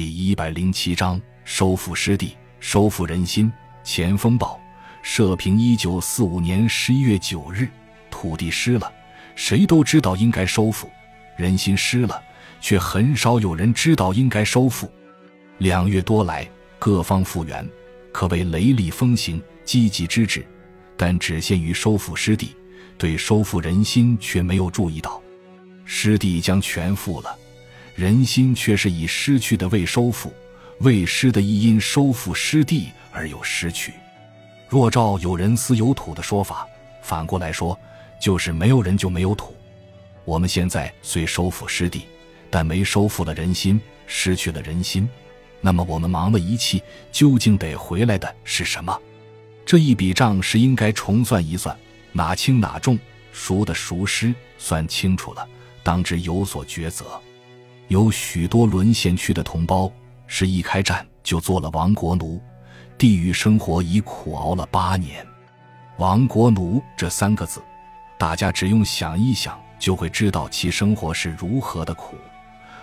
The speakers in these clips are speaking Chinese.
第一百零七章收复失地，收复人心。前锋报社评：一九四五年十一月九日，土地失了，谁都知道应该收复；人心失了，却很少有人知道应该收复。两月多来，各方复员，可谓雷厉风行，积极之至，但只限于收复失地，对收复人心却没有注意到。失地将全复了。人心却是以失去的未收复，未失的亦因收复失地而有失去。若照有人私有土的说法，反过来说，就是没有人就没有土。我们现在虽收复失地，但没收复了人心，失去了人心。那么我们忙了一气，究竟得回来的是什么？这一笔账是应该重算一算，哪轻哪重，孰的孰失，算清楚了，当知有所抉择。有许多沦陷区的同胞，是一开战就做了亡国奴，地狱生活已苦熬了八年。亡国奴这三个字，大家只用想一想，就会知道其生活是如何的苦，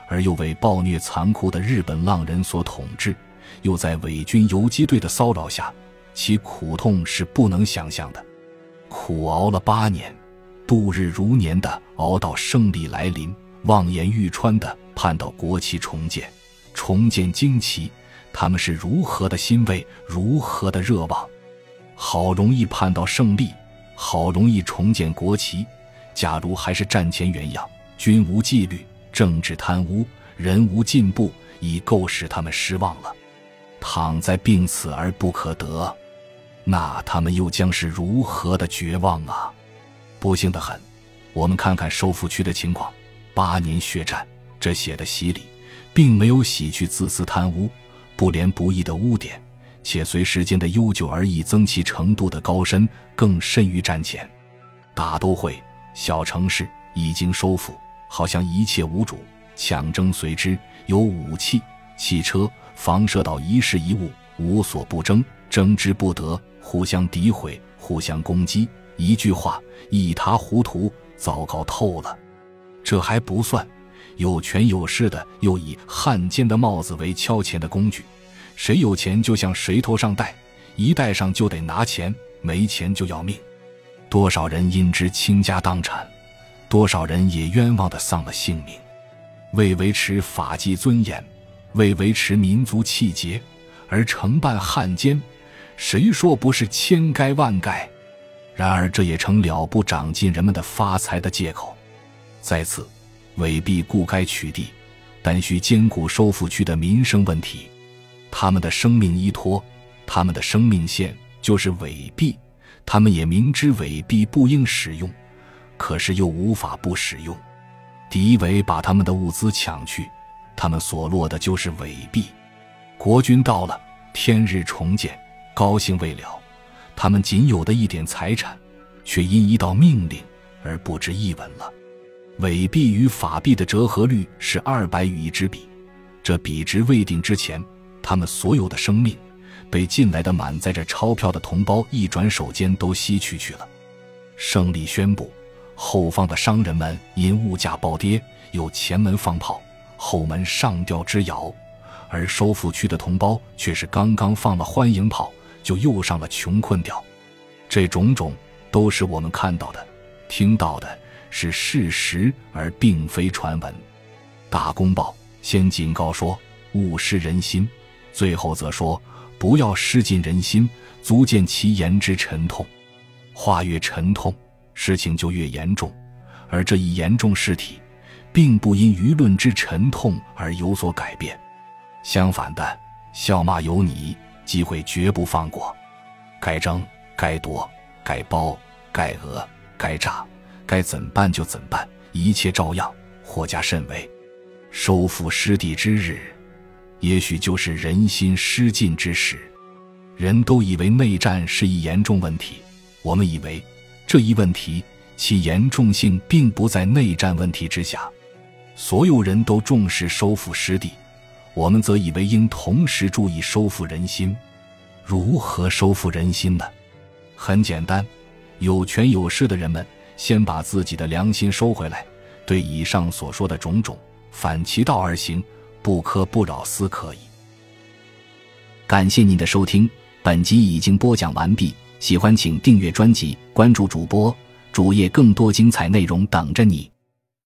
而又为暴虐残酷的日本浪人所统治，又在伪军游击队的骚扰下，其苦痛是不能想象的。苦熬了八年，度日如年的熬到胜利来临。望眼欲穿的盼到国旗重建，重建旌旗，他们是如何的欣慰，如何的热望。好容易盼到胜利，好容易重建国旗，假如还是战前原样，军无纪律，政治贪污，人无进步，已够使他们失望了。躺在病死而不可得，那他们又将是如何的绝望啊！不幸的很，我们看看收复区的情况。八年血战，这血的洗礼，并没有洗去自私贪污、不廉不义的污点，且随时间的悠久而已增其程度的高深，更甚于战前。大都会、小城市已经收复，好像一切无主，抢争随之，有武器、汽车、房舍到一事一物，无所不争，争之不得，互相诋毁，互相攻击，一句话，一塌糊涂，糟糕透了。这还不算，有权有势的又以汉奸的帽子为敲钱的工具，谁有钱就向谁头上戴，一戴上就得拿钱，没钱就要命。多少人因之倾家荡产，多少人也冤枉的丧了性命。为维持法纪尊严，为维持民族气节而承办汉奸，谁说不是千该万该？然而这也成了不长进人们的发财的借口。在此，伪币固该取缔，但需兼顾收复区的民生问题。他们的生命依托，他们的生命线就是伪币。他们也明知伪币不应使用，可是又无法不使用。敌伪把他们的物资抢去，他们所落的就是伪币。国军到了，天日重建，高兴未了。他们仅有的一点财产，却因一道命令而不知一文了。伪币与法币的折合率是二百与一支笔，这比值未定之前，他们所有的生命被进来的满载着钞票的同胞一转手间都吸取去了。胜利宣布，后方的商人们因物价暴跌，有前门放炮，后门上吊之谣；而收复区的同胞却是刚刚放了欢迎炮，就又上了穷困调。这种种都是我们看到的、听到的。是事实，而并非传闻。大公报先警告说勿失人心，最后则说不要失尽人心，足见其言之沉痛。话越沉痛，事情就越严重。而这一严重事体，并不因舆论之沉痛而有所改变。相反的，笑骂有你，机会绝不放过。该争，该夺，该包，该讹，该诈。该怎办就怎办，一切照样，或加甚为。收复失地之日，也许就是人心失尽之时。人都以为内战是一严重问题，我们以为这一问题其严重性并不在内战问题之下。所有人都重视收复失地，我们则以为应同时注意收复人心。如何收复人心呢？很简单，有权有势的人们。先把自己的良心收回来，对以上所说的种种反其道而行，不苛不扰思可以。感谢您的收听，本集已经播讲完毕。喜欢请订阅专辑，关注主播主页，更多精彩内容等着你。